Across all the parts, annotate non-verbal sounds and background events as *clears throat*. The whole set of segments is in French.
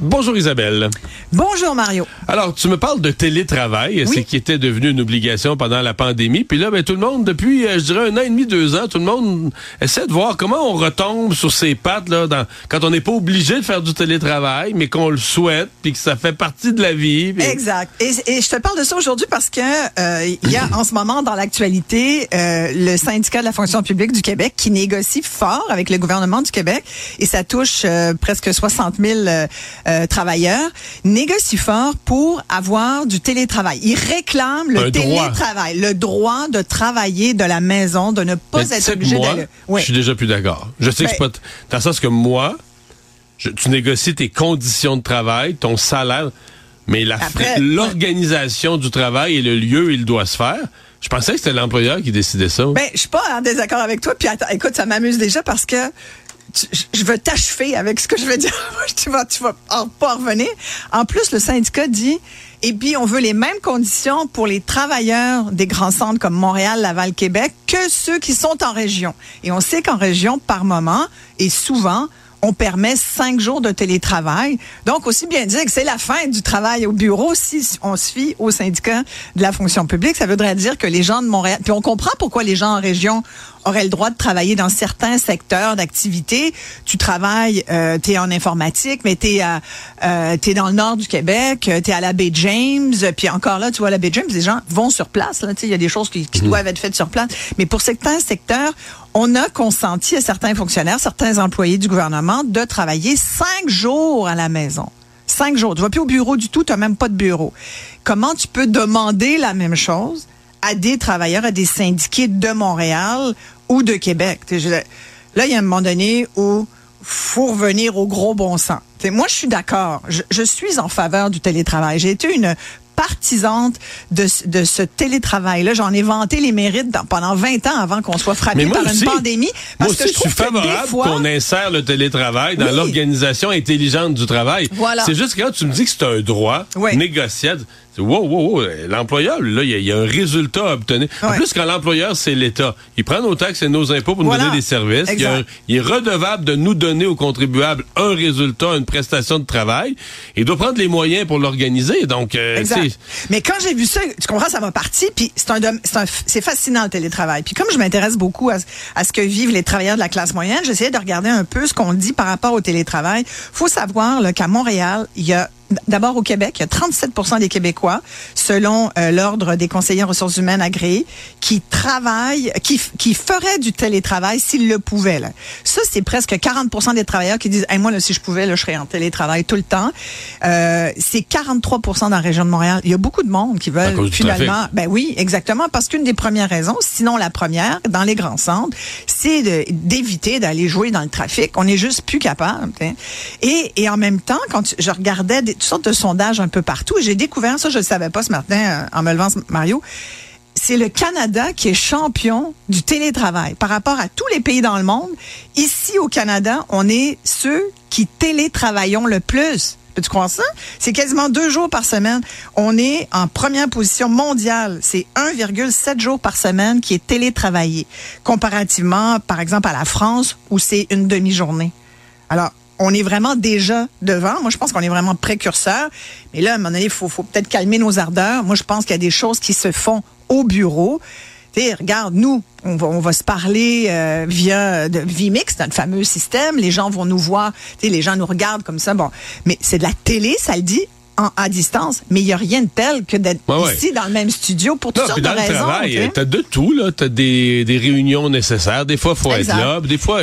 Bonjour Isabelle. Bonjour Mario. Alors, tu me parles de télétravail, c'est qui était devenu une obligation pendant la pandémie. Puis là, ben, tout le monde, depuis, euh, je dirais, un an et demi, deux ans, tout le monde essaie de voir comment on retombe sur ses pattes là, dans, quand on n'est pas obligé de faire du télétravail, mais qu'on le souhaite, puis que ça fait partie de la vie. Exact. Et, et je te parle de ça aujourd'hui parce que euh, il y a *clears throat* en ce moment dans l'actualité euh, le syndicat de la fonction publique du Québec qui négocie fort avec le gouvernement du Québec et ça touche euh, presque 60 000 euh, travailleurs. Négocie fort pour avoir du télétravail. Ils réclament le Un droit. télétravail, le droit de travailler de la maison, de ne pas Mais être obligé d'aller. Oui. Je suis déjà plus d'accord. Je sais que Ben- pas. t- Dans le sens que moi, je- tu négocies tes conditions de travail, ton salaire, mais l'organisation du travail et le lieu où il doit se faire. Je pensais que c'était l'employeur qui décidait ça. Ben, je suis pas en désaccord avec toi. Puis écoute, ça m'amuse déjà parce que je- veux t'achever avec ce que je veux dire. *laughs* tu vas, tu vas en, pas en revenir. En plus, le syndicat dit, et puis on veut les mêmes conditions pour les travailleurs des grands centres comme Montréal, Laval, Québec que ceux qui sont en région. Et on sait qu'en région, par moment et souvent, on permet cinq jours de télétravail. Donc, aussi bien dire que c'est la fin du travail au bureau si on se fie au syndicat de la fonction publique. Ça voudrait dire que les gens de Montréal, puis on comprend pourquoi les gens en région auraient le droit de travailler dans certains secteurs d'activité. Tu travailles, euh, tu es en informatique, mais tu es, euh, t'es dans le nord du Québec, tu es à la baie James, puis encore là, tu vois, à la baie James, les gens vont sur place. là. Tu sais, Il y a des choses qui, qui doivent être faites sur place. Mais pour certains secteurs, on a consenti à certains fonctionnaires, certains employés du gouvernement de travailler cinq jours à la maison. Cinq jours. Tu vas plus au bureau du tout, tu n'as même pas de bureau. Comment tu peux demander la même chose à des travailleurs, à des syndiqués de Montréal ou de Québec? Là, il y a un moment donné où faut revenir au gros bon sens. Moi, je suis d'accord. Je suis en faveur du télétravail. J'ai été une partisante de, ce- de ce télétravail-là. J'en ai vanté les mérites dans- pendant 20 ans avant qu'on soit frappé moi par aussi, une pandémie. moi Parce aussi, que je je suis favorable fois, qu'on insère le télétravail dans Oui. l'organisation intelligente du travail. Voilà. C'est juste que quand tu me dis que c'est un droit Oui. négociable, c'est wow, wow, wow, l'employeur, là, il y, a- il y a un résultat à obtenir. En plus, quand l'employeur, c'est l'État, il prend nos taxes et nos impôts pour Voilà. nous donner des services. Il, un- est redevable de nous donner aux contribuables un résultat, une prestation de travail. Il doit prendre les moyens pour l'organiser. Donc, euh, Exact. Mais quand j'ai vu ça, tu comprends, ça m'a parti. Puis c'est un, c'est fascinant le télétravail. Puis comme je m'intéresse beaucoup à, à ce que vivent les travailleurs de la classe moyenne, j'essayais de regarder un peu ce qu'on dit par rapport au télétravail. Faut savoir qu'à Montréal, il y a D'abord au Québec, il y a 37 des Québécois, selon euh, l'ordre des conseillers en ressources humaines agréés, qui travaillent, qui, qui feraient du télétravail s'ils le pouvaient. Là. Ça, c'est presque 40% des travailleurs qui disent, hey, moi, là, si je pouvais, là, je serais en télétravail tout le temps. Euh, c'est 43% dans la région de Montréal. Il y a beaucoup de monde qui veulent finalement. Ben oui, exactement, parce qu'une des premières raisons, sinon la première, dans les grands centres, c'est d'éviter d'aller jouer dans le trafic. On n'est juste plus capable. Et, et en même temps, quand je regardais des, toutes sortes de sondages un peu partout, j'ai découvert ça, je ne le savais pas ce matin euh, en me levant, Mario. C'est le Canada qui est champion du télétravail par rapport à tous les pays dans le monde. Ici au Canada, on est ceux qui télétravaillons le plus. Peux-tu croire ça? C'est quasiment deux jours par semaine. On est en première position mondiale. C'est 1,7 jours par semaine qui est télétravaillé. Comparativement, par exemple, à la France où c'est une demi-journée. Alors, on est vraiment déjà devant. Moi, je pense qu'on est vraiment précurseur. Mais là, à un moment donné, il faut, peut-être calmer nos ardeurs. Moi, je pense qu'il y a des choses qui se font au bureau. Tu sais, regarde, nous, on va, on va se parler euh, via de Vimix, notre fameux système. Les gens vont nous voir. Les gens nous regardent comme ça. Bon, mais c'est de la télé, ça le dit, en, à distance. Mais il n'y a rien de tel que d'être Ouais, ouais. ici dans le même studio pour toutes Non, sortes puis de dans le raisons. travail, t'as de tout, là. T'as des, des réunions nécessaires. Des fois, faut Exact. être là. Des fois,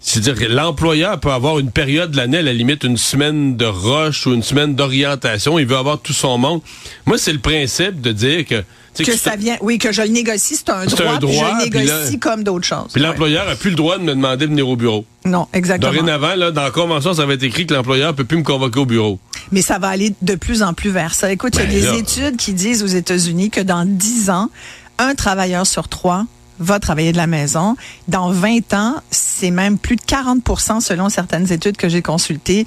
c'est-à-dire que l'employeur peut avoir une période de l'année, à la limite, une semaine de rush ou une semaine d'orientation. Il veut avoir tout son monde. Moi, c'est le principe de dire que... que ça vient, oui, que je le négocie, c'est un C'est droit, un puis droit, je le puis négocie là- comme d'autres choses. Puis l'employeur a plus le droit de me demander de venir au bureau. Non, exactement. Dorénavant, là, dans la convention, ça va être écrit que l'employeur peut plus me convoquer au bureau. Mais ça va aller de plus en plus vers ça. Écoute, il y a Ben des là. études qui disent aux États-Unis que dans 10 ans, un travailleur sur trois va travailler de la maison. Dans 20 ans, c'est même plus de 40 selon certaines études que j'ai consultées,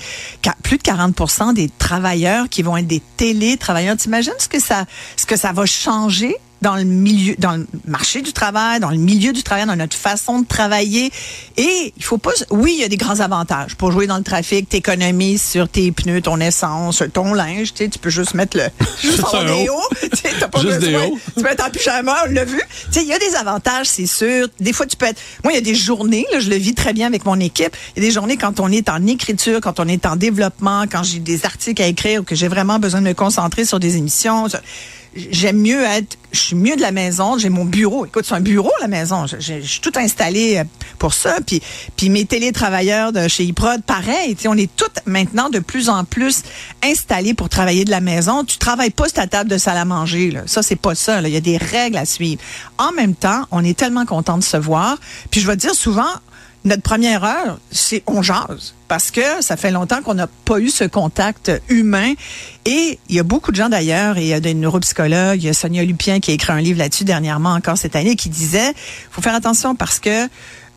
plus de 40 des travailleurs qui vont être des télétravailleurs. T'imagines ce que ça, ce que ça va changer dans le milieu, dans le marché du travail, dans le milieu du travail, dans notre façon de travailler. Et il faut pas, oui, il y a des grands avantages. Pour jouer dans le trafic, t'économises sur tes pneus, ton essence, ton linge, tu sais, tu peux juste mettre le, *laughs* juste en déo. *laughs* T'as pas juste besoin. déo. Tu peux être en pyjama, on l'a vu. Tu sais, il y a des avantages, c'est sûr. Des fois, tu peux être, moi, il y a des journées, là, je le vis très bien avec mon équipe. Il y a des journées quand on est en écriture, quand on est en développement, quand j'ai des articles à écrire ou que j'ai vraiment besoin de me concentrer sur des émissions j'aime mieux être, je suis mieux de la maison, j'ai mon bureau. Écoute, c'est un bureau la maison, je, suis tout installé euh, pour ça. Puis, puis mes télétravailleurs de chez iProd, pareil. On est tous maintenant de plus en plus installés pour travailler de la maison. Tu travailles pas sur ta table de salle à manger. Là. Ça, c'est pas ça. Il y a des règles à suivre. En même temps, on est tellement content de se voir. Puis je vais dire souvent, notre première heure, c'est on jase parce que ça fait longtemps qu'on n'a pas eu ce contact humain. Et il y a beaucoup de gens d'ailleurs, et il y a des neuropsychologues, il y a Sonia Lupien qui a écrit un livre là-dessus dernièrement encore cette année, qui disait, faut faire attention parce que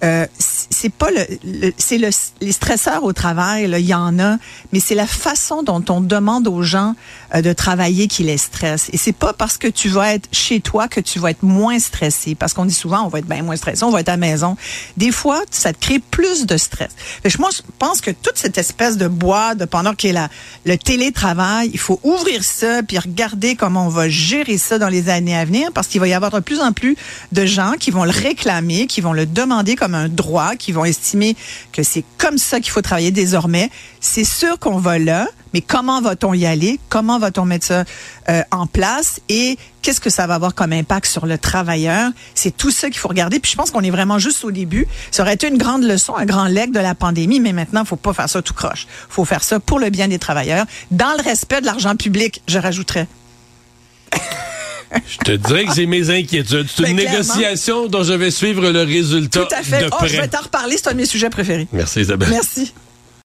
euh, c'est pas le, c'est le, les stresseurs au travail, il y en a, mais c'est la façon dont on demande aux gens euh, de travailler qui les stresse. Et c'est pas parce que tu vas être chez toi que tu vas être moins stressé, parce qu'on dit souvent on va être bien moins stressé, on va être à la maison. Des fois, ça te crée plus de stress. Fait moi, je pense que toute cette espèce de bois, de pendant qu'il y a le télétravail, il faut ouvrir ça puis regarder comment on va gérer ça dans les années à venir, parce qu'il va y avoir de plus en plus de gens qui vont le réclamer, qui vont le demander comme un droit, qui vont estimer que c'est comme ça qu'il faut travailler désormais. C'est sûr qu'on va là, mais comment va-t-on y aller? Comment va-t-on mettre ça euh, en place? Et qu'est-ce que ça va avoir comme impact sur le travailleur? C'est tout ça qu'il faut regarder. Puis je pense qu'on est vraiment juste au début. Ça aurait été une grande leçon, un grand leg de la pandémie, mais maintenant, il faut pas faire ça tout croche. faut faire ça pour le bien des travailleurs, dans le respect de l'argent public, je rajouterais. Je te dirais que j'ai mes inquiétudes. C'est une Ben, clairement. négociation dont je vais suivre le résultat Tout à fait. de Oh, près. je vais t'en reparler, c'est un de mes sujets préférés. Merci Isabelle. Merci.